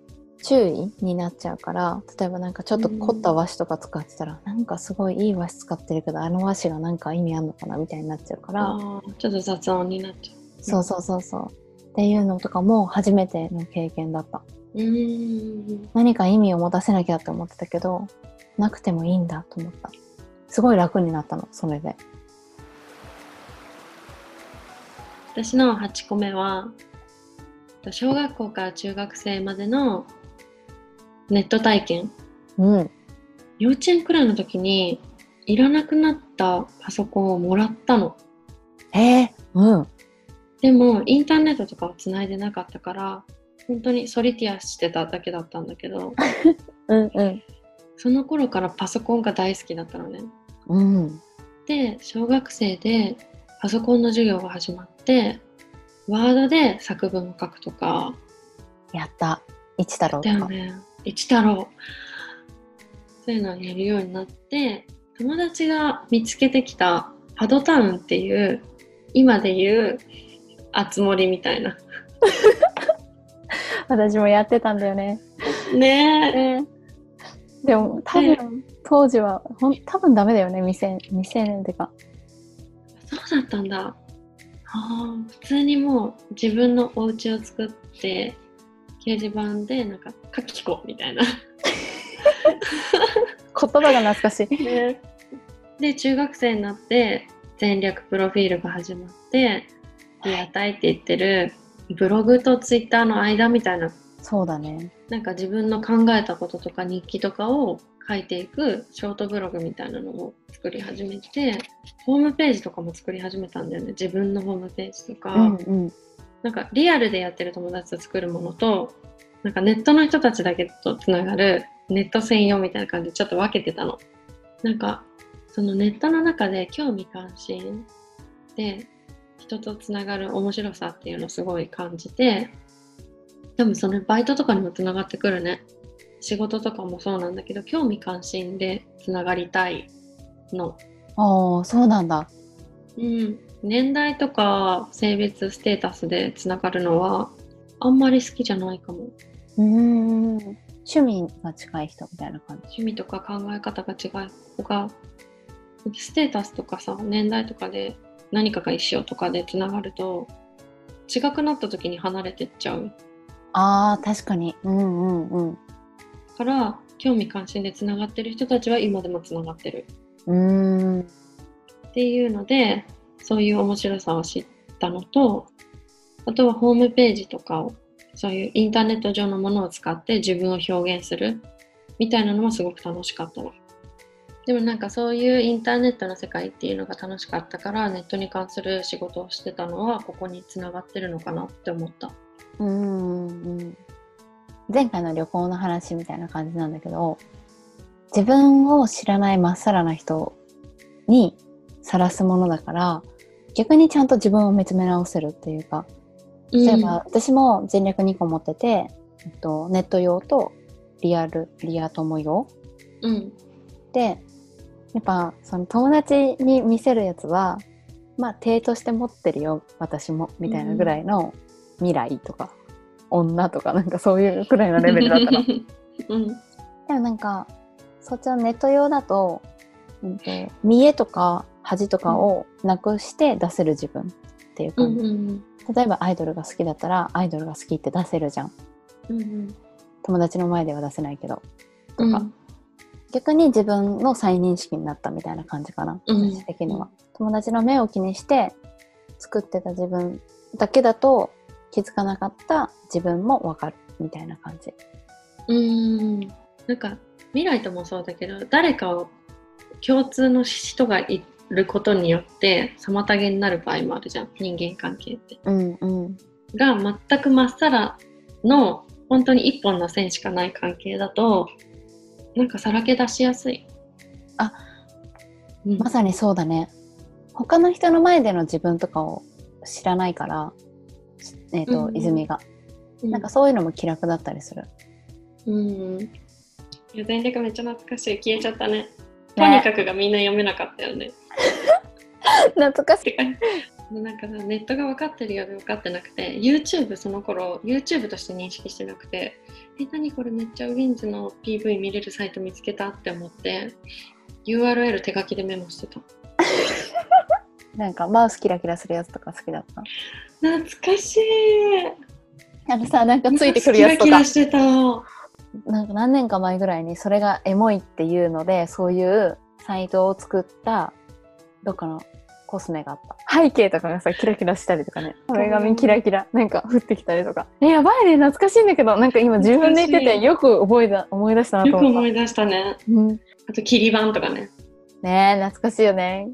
注意になっちゃうから例えばなんかちょっと凝った和紙とか使ってたら、なんかすごいいい和紙使ってるけどあの和紙がなんか意味あんのかなみたいになっちゃうから。ちょっと雑音になっちゃそうそうそうそう。っていうのとかも初めての経験だった。ううん。何か意味を持たせなきゃって思ってたけどなくてもいいんだと思った。すごい楽になったのそれで。私の8個目は小学校から中学生までのネット体験。うん。幼稚園くらいの時にいらなくなったパソコンをもらったの。えー、うん。でもインターネットとかはつないでなかったから本当にソリティアしてただけだったんだけど うんうん。その頃からパソコンが大好きだったのね。うん。で小学生でパソコンの授業が始まってワードで作文を書くとか。やった。一太郎とか、だよね一太郎。そういうのをやるようになって友達が見つけてきたパドタウンっていう今で言うあつ森みたいな。私もやってたんだよね。ねえ。ねでも多分、当時はほん多分ダメだよね未成未成年ってか。そうだったんだ。ああ普通にもう自分のお家を作って掲示板でなんか「書き子」みたいな 言葉が懐かしい。ねで中学生になって戦略プロフィールが始まってリアタイって言ってるブログとツイッターの間みたいなそうだね。なんか自分の考えたこととか日記とかを書いていくショートブログみたいなのを作り始めてホームページとかも作り始めたんだよね自分のホームページとか、うんうん。なんかリアルでやってる友達と作るものとなんかネットの人たちだけとつながるネット専用みたいな感じでちょっと分けてたの。なんかそのネットの中で興味関心で人とつながる面白さっていうのをすごい感じて多分そのバイトとかにもつながってくるね仕事とかもそうなんだけど興味関心でつながりたいのああそうなんだ。うん、年代とか性別ステータスでつながるのはあんまり好きじゃないかもうーん。趣味が近い人みたいな感じ。趣味とか考え方が違う子がステータスとかさ年代とかで何かが一緒とかでつながると違くなった時に離れてっちゃうああ確かに。うんうんうん。から興味関心でつながってる人たちは今でもつながってるうーん。っていうのでそういう面白さを知ったのとあとはホームページとかをそういうインターネット上のものを使って自分を表現するみたいなのもすごく楽しかったの。でもなんかそういうインターネットの世界っていうのが楽しかったからネットに関する仕事をしてたのはここにつながってるのかなって思った。うんうんうん。前回の旅行の話みたいな感じなんだけど自分を知らないまっさらな人にさらすものだから逆にちゃんと自分を見つめ直せるっていうか例えば、私も全略2個持ってて、えっと、ネット用とリアルリア友用。うん、でやっぱその友達に見せるやつはまあ体として持ってるよ私もみたいなぐらいの未来とか、女とかなんかそういうくらいのレベルだったの。うん、でもなんかそっちのネット用だと,、うん、と見栄とか恥とかをなくして出せる自分っていううん、感じ、うん、例えばアイドルが好きだったらアイドルが好きって出せるじゃん。うん、友達の前では出せないけどうん、とか逆に自分の再認識になったみたいな感じかな、うん。私的には。友達の目を気にして作ってた自分だけだと気づかなかった自分もわかるみたいな感じ。うーん。なんか未来ともそうだけど誰かを共通の人がいることによって妨げになる場合もあるじゃん。人間関係って。うんうん。が全くまっさらの本当に一本の線しかない関係だとなんかさらけ出しやすい。あ、うん、まさにそうだね。他の人の前での自分とかを知らないからえっ、と、うん泉が。うん。なんかそういうのも気楽だったりする。うん。いや全略めっちゃ懐かしい。消えちゃったね。とにかくがみんな読めなかったよね。懐かしい。なんかさネットが分かってるようで分かってなくて YouTube その頃 YouTube として認識してなくてえ何これめっちゃウィンズの PV 見れるサイト見つけたって思って URL 手書きでメモしてた。なんかマウスキラキラするやつとか好きだった。懐かしい。あのさなんかついてくるやつとか。キラキラしてたなんか何年か前ぐらいにそれがエモいっていうのでそういうサイトを作ったどっかのコスメがあった。背景とかがさキラキラしたりとかね。壁紙キラキラなんか降ってきたりとか。えやばいね懐かしいんだけどなんか今自分で言っててよく覚えた思い出したなよと思った。く思い出したね。うん。あと切り板とかね。ねえ懐かしいよね。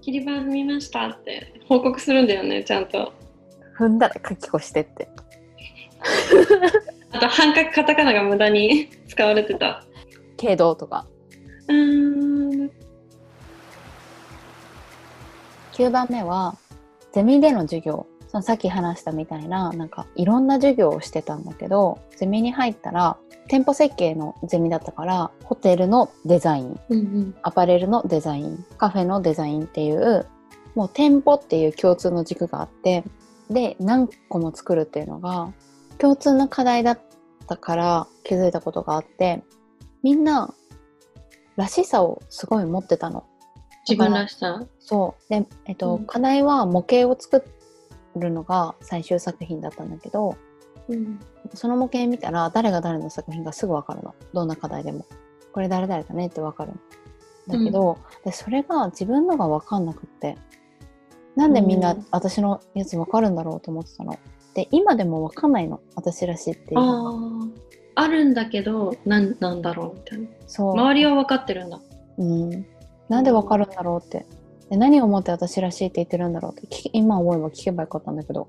切り板見ましたって。報告するんだよねちゃんと。踏んだら書き越してって あと半角カタカナが無駄に 使われてた。けどとか。うーん。9番目はゼミでの授業。そのさっき話したみたいななんかいろんな授業をしてたんだけどゼミに入ったら店舗設計のゼミだったからホテルのデザインうんうん。アパレルのデザインカフェのデザインっていうもう店舗っていう共通の軸があってで何個も作るっていうのが共通の課題だったから気づいたことがあってみんならしさをすごい持ってたの。自分らしさ？そう。で、えっとうん。課題は模型を作るのが最終作品だったんだけどうん。その模型見たら誰が誰の作品がすぐ分かるの。どんな課題でも。これ誰々だねって分かるだけど、でそれが自分のが分かんなくってなんでみんなうん。私のやつ分かるんだろうと思ってたので今でも分かんないの。私らしいっていうのが。あるんだけど、なんなんだろうみたいな。そう、周りは分かってるんだ。うん、なんで分かるんだろうって。で何を思って私らしいって言ってるんだろうって。聞今思えば聞けばよかったんだけど。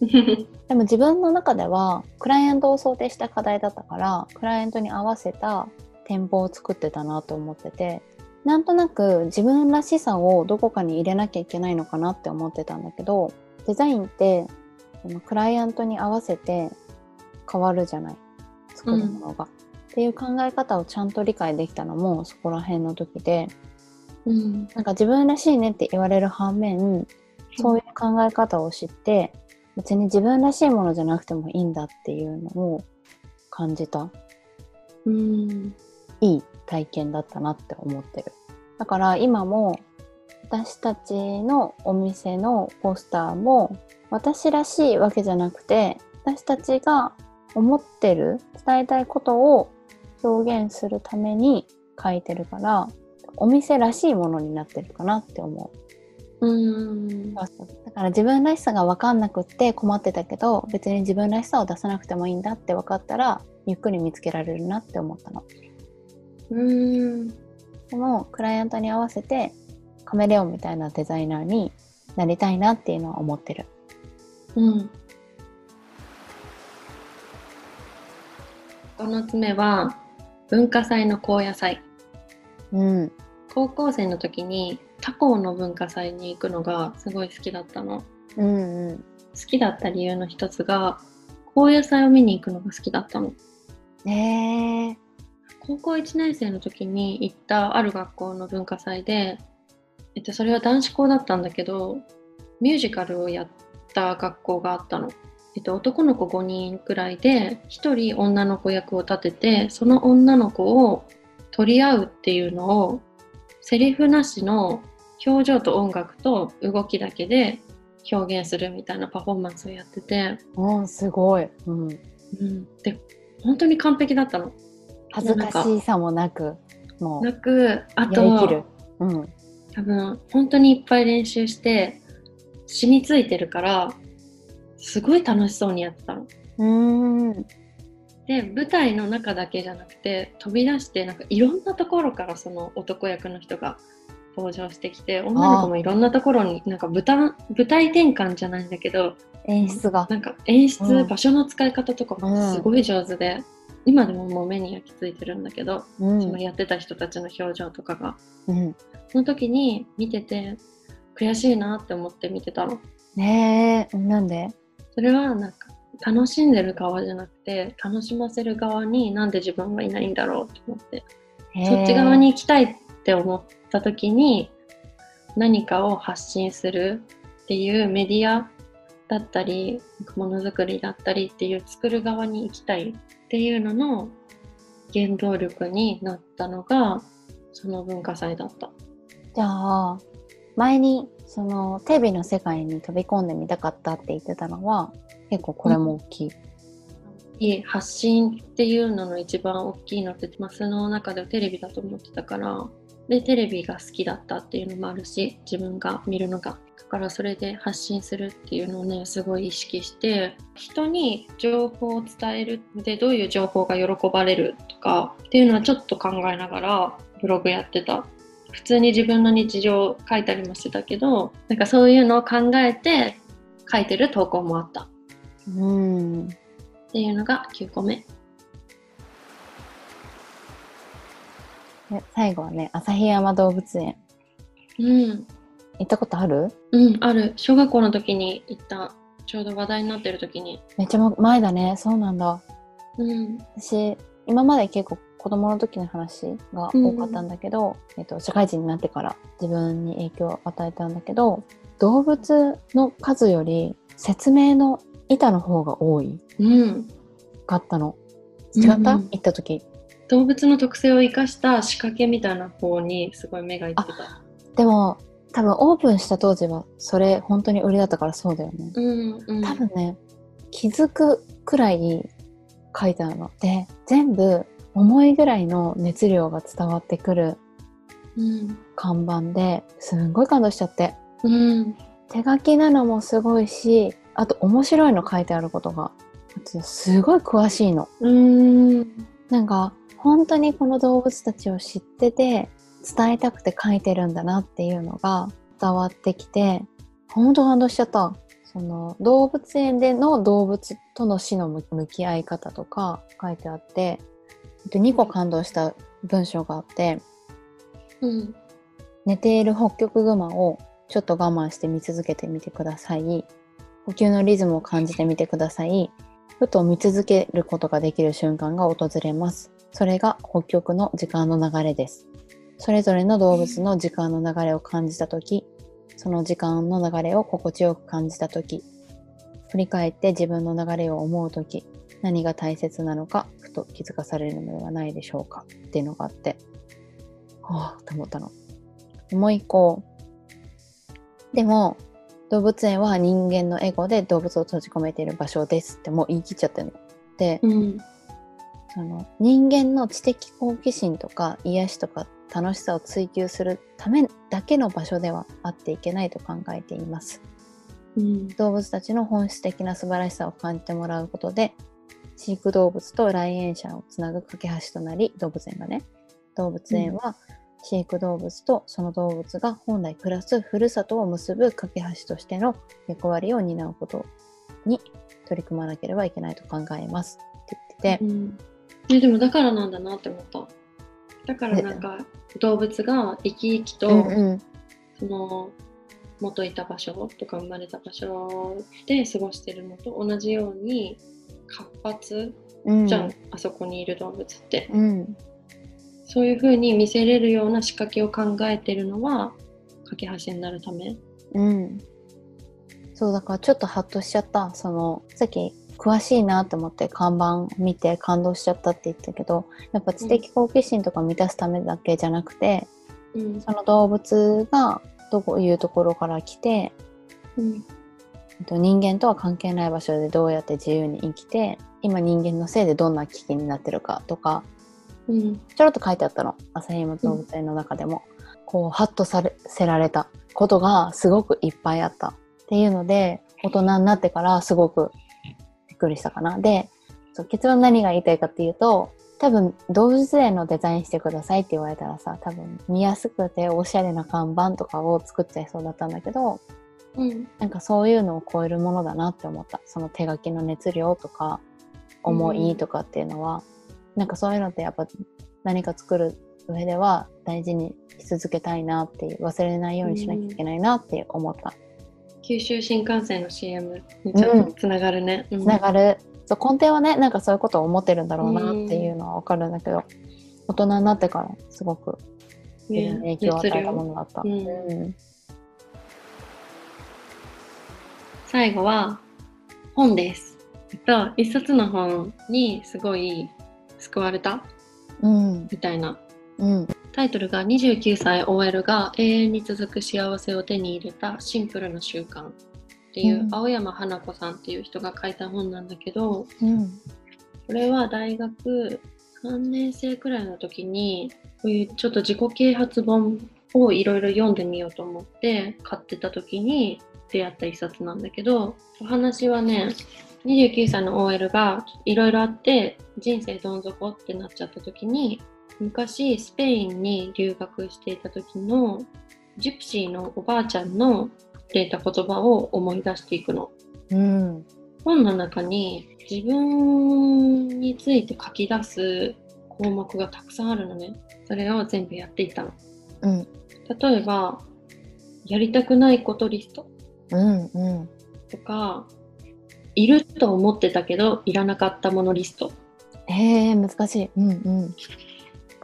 でも自分の中ではクライアントを想定した課題だったからクライアントに合わせた店舗を作ってたなと思っててなんとなく自分らしさをどこかに入れなきゃいけないのかなって思ってたんだけどデザインってそのクライアントに合わせて変わるじゃない作るものが、っていう考え方をちゃんと理解できたのもそこら辺の時で。うん。なんか自分らしいねって言われる反面そういう考え方を知って別に自分らしいものじゃなくてもいいんだっていうのを感じた。うん。いい体験だったなって思ってる。だから今も私たちのお店のポスターも私らしいわけじゃなくて私たちが思ってる伝えたいことを表現するために書いてるからお店らしいものになってるかなって思う。うん。だから自分らしさが分かんなくって困ってたけど別に自分らしさを出さなくてもいいんだって分かったらゆっくり見つけられるなって思ったの。うん。でもクライアントに合わせてカメレオンみたいなデザイナーになりたいなっていうのは思ってる。うんこの爪は文化祭の高野祭うん。高校生の時に他校の文化祭に行くのがすごい好きだったのうんうん。好きだった理由の一つが高野祭を見に行くのが好きだったのえー。高校1年生の時に行ったある学校の文化祭で、えっと、それは男子校だったんだけどミュージカルをやった学校があったの、えっと、男の子5人くらいで1人女の子役を立ててその女の子を取り合うっていうのをセリフなしの表情と音楽と動きだけで表現するみたいなパフォーマンスをやってて、おーすごい。うん。うん、で本当に完璧だったの。恥ずかしさもなく、もうなくあと。うん。多分本当にいっぱい練習して染みついてるからすごい楽しそうにやってたの。うーん。で舞台の中だけじゃなくて飛び出してなんかいろんなところからその男役の人が登場してきて女の子もいろんなところになんか舞台舞台転換じゃないんだけど演出が。なんか演出、うん場所の使い方とかもすごい上手で、今でももう目に焼き付いてるんだけど、うん。そのやってた人たちの表情とかが。うん。その時に見てて悔しいなって思って見てたの。ねえ、なんで？それはなんか楽しんでる側じゃなくて楽しませる側になんで自分はいないんだろうって思って。そっち側に行きたいって思った時に何かを発信するっていうメディアだったりものづくりだったりっていう作る側に行きたいっていうのの原動力になったのがその文化祭だった。じゃあ前にそのテレビの世界に飛び込んでみたかったって言ってたのは結構これも大きい。発信っていうのの一番大きいのって、まあ、その中ではテレビだと思ってたからでテレビが好きだったっていうのもあるし自分が見るのがだからそれで発信するっていうのをねすごい意識して人に情報を伝えるでどういう情報が喜ばれるとかっていうのはちょっと考えながらブログやってた。普通に自分の日常を書いたりもしてたけどなんかそういうのを考えて書いてる投稿もあった。うん。っていうのが9個目。で最後はね旭山動物園。うん行ったことある？うん、ある。小学校の時に行った。ちょうど話題になってる時に。めっちゃ前だねそうなんだうん。私今まで結構子供の時の話が多かったんだけど、えっと、社会人になってから自分に影響を与えたんだけど動物の数より説明の板の方が多いうん。かったの違った、うんうん行った時動物の特性を生かした仕掛けみたいな方にすごい目がいってた。でも多分オープンした当時はそれ本当に売りだったからそうだよね、うんうん。多分ね気づくくらい書いてあるので全部重いぐらいの熱量が伝わってくるうん。看板ですんごい感動しちゃってうん。手書きなのもすごいしあと面白いの書いてあることがすごい詳しいのうん。なんか本当にこの動物たちを知ってて伝えたくて書いてるんだなっていうのが伝わってきて本当感動しちゃったその動物園での動物との死の向き合い方とか書いてあって2個感動した文章があってうん。寝ているホッキョクグマをちょっと我慢して見続けてみてください。呼吸のリズムを感じてみてください。ふと見続けることができる瞬間が訪れます。それが北極の時間の流れです。それぞれの動物の時間の流れを感じたとき、その時間の流れを心地よく感じたとき、振り返って自分の流れを思うとき、何が大切なのか、ふと気づかされるのではないでしょうか？っていうのがあって、はぁと思ったの。もう一個。でも、動物園は人間のエゴで動物を閉じ込めている場所ですってもう言い切っちゃってるの。で、うん。その人間の知的好奇心とか癒しとか楽しさを追求するためだけの場所ではあっていけないと考えています。うん。動物たちの本質的な素晴らしさを感じてもらうことで飼育動物と来園者をつなぐ架け橋となり動物園がね動物園は飼育動物とその動物が本来暮らすふるさとを結ぶ架け橋としての役割を担うことに取り組まなければいけないと考えますって言ってて、うん。え、でもだからなんだなって思った。だからなんか動物が生き生きと、うんその元いた場所とか生まれた場所で過ごしてるのと同じように活発うんじゃん、あそこにいる動物って。うん。そういう風に見せれるような仕掛けを考えてるのは架け橋になるため。うん。そうだからちょっとハッとしちゃった。そのさっき詳しいなと思って看板見て感動しちゃったって言ったけどやっぱ知的好奇心とか満たすためだけじゃなくて、うん。その動物がどういうところから来てうん。えっと人間とは関係ない場所でどうやって自由に生きて今人間のせいでどんな危機になってるかとかうん。ちょろっと書いてあったの。旭山動物園の中でも、こうハッとさせられたことがすごくいっぱいあったっていうので大人になってからすごくびっくりしたかな。でそう結論何が言いたいかっていうと多分動物園のデザインしてくださいって言われたらさ多分見やすくておしゃれな看板とかを作っちゃいそうだったんだけどうん。なんかそういうのを超えるものだなって思った。その手書きの熱量とか思いとかっていうのは、なんかそういうのってやっぱ何か作る上では大事にし続けたいなっていう忘れないようにしなきゃいけないなって思った、九州新幹線の CM にちょっとつながるね。うん。つながる。そう根底はねなんかそういうことを思ってるんだろうなっていうのは分かるんだけど、大人になってからすごく自分影響を与えたものだった、うんうん。最後は本です。えっと、一冊の本にすごい救われた？うん。みたいな。うんタイトルが29歳 OL が永遠に続く幸せを手に入れたシンプルな習慣っていう、うん。青山花子さんっていう人が書いた本なんだけどうん。これは大学3年生くらいの時にこういうちょっと自己啓発本をいろいろ読んでみようと思って買ってた時に出会った一冊なんだけどお話はね29歳の OL がいろいろあって人生どん底ってなっちゃった時に昔スペインに留学していた時のジプシーのおばあちゃんの言っていた言葉を思い出していくの。うん。本の中に自分について書き出す項目がたくさんあるのね。それを全部やっていったの。うん。例えば、やりたくないことリスト。うんうん。とか、いると思ってたけどいらなかったものリスト。へえ難しい。うんうん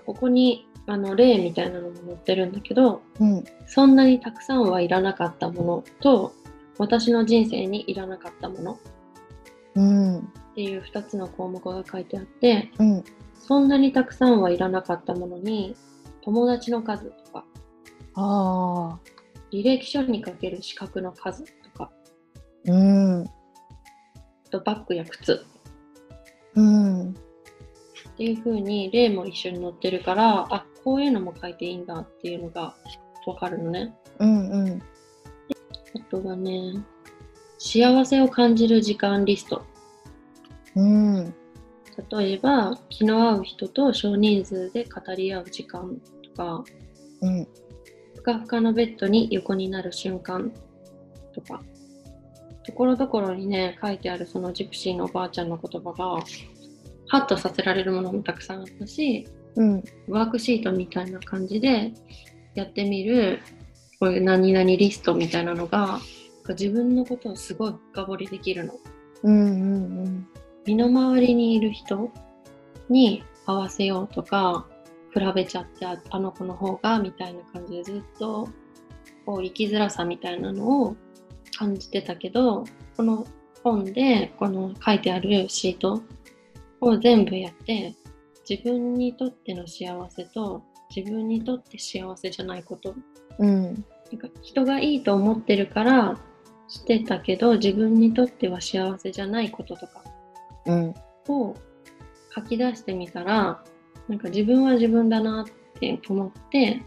ここにあの例みたいなのも載ってるんだけどうん。そんなにたくさんはいらなかったものと私の人生にいらなかったものっうん。ていう2つの項目が書いてあってうん。そんなにたくさんはいらなかったものに友達の数とかああ履歴書にかける資格の数とかうん。あとバッグや靴。うんっていう風に例も一緒に載ってるからあこういうのも書いていいんだっていうのがわかるのね。うんうん。あとはね幸せを感じる時間リスト。うん。例えば気の合う人と少人数で語り合う時間とかうん。ふかふかのベッドに横になる瞬間とか。ところどころにね書いてあるそのジプシーのおばあちゃんの言葉がハッとさせられるものもたくさんあったしうんワークシートみたいな感じでやってみるこういう何々リストみたいなのが自分のことをすごい深掘りできるの。うんうん身の回りにいる人に合わせようとか比べちゃってああの子の方がみたいな感じでずっとこう生きづらさみたいなのを感じてたけどこの本でこの書いてあるシートを全部やって自分にとっての幸せと自分にとって幸せじゃないこと。うん。なんか人がいいと思ってるからしてたけど自分にとっては幸せじゃないこととかうん。を書き出してみたらなんか自分は自分だなって思って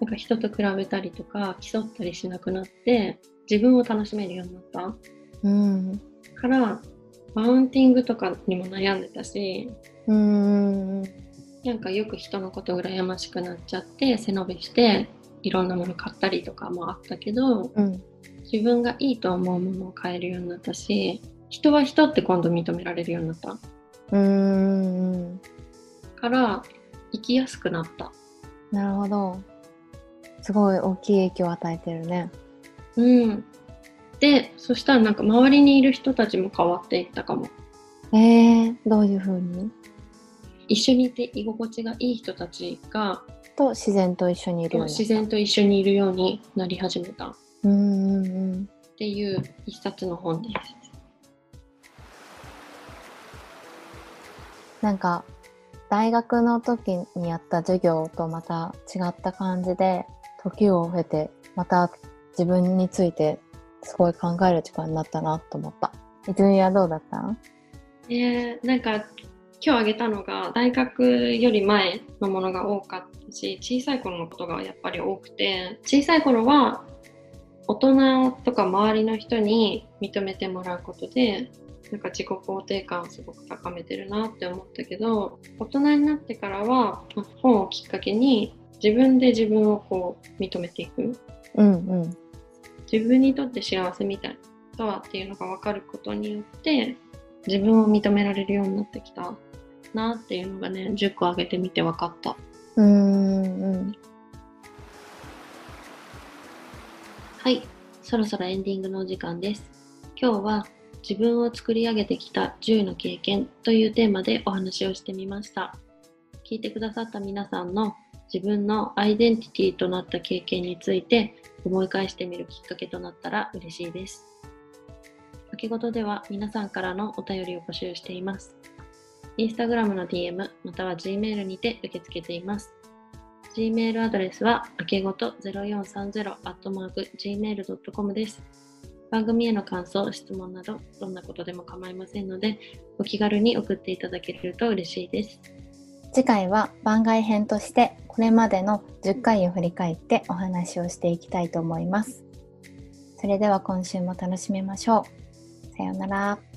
なんか人と比べたりとか競ったりしなくなって自分を楽しめるようになった。うん。からマウンティングとかにも悩んでたしうんなんかよく人のこと羨ましくなっちゃって背伸びしていろんなもの買ったりとかもあったけどうん。自分がいいと思うものを買えるようになったし人は人って今度認められるようになった。うん。から生きやすくなった。なるほど。すごい大きい影響を与えてるね。うん。で、そしたらなんか周りにいる人たちも変わっていったかも。えー、どういうふうに？一緒にいて居心地がいい人たちがと自然と一緒にいるように自然と一緒にいるようになり始めたっうんうんうんていう一冊の本です。なんか大学の時にやった授業とまた違った感じで時を経てまた自分についてすごい考える時間になったなと思った。泉はどうだった？えー、なんか今日あげたのが大学より前のものが多かったし小さい頃のことがやっぱり多くて小さい頃は大人とか周りの人に認めてもらうことでなんか自己肯定感をすごく高めてるなって思ったけど大人になってからは本をきっかけに自分で自分をこう認めていく。うんうん自分にとって幸せみたいとはっていうのが分かることによって自分を認められるようになってきたなっていうのがね10個挙げてみて分かった。うんうん。はい。そろそろエンディングのお時間です。今日は自分を作り上げてきた10の経験というテーマでお話をしてみました。聞いてくださった皆さんの自分のアイデンティティとなった経験について思い返してみるきっかけとなったら嬉しいですかけごとでは皆さんからのお便りを募集しています。インスタグラムの DM または Gmail にて受け付けています。Gmail アドレスは、あけごと 0430-gmail.com です。番組への感想、質問など、どんなことでも構いませんので、お気軽に送っていただけると嬉しいです。次回は番外編としてこれまでの10回を振り返ってお話をしていきたいと思います。それでは今週も楽しみましょう。さようなら。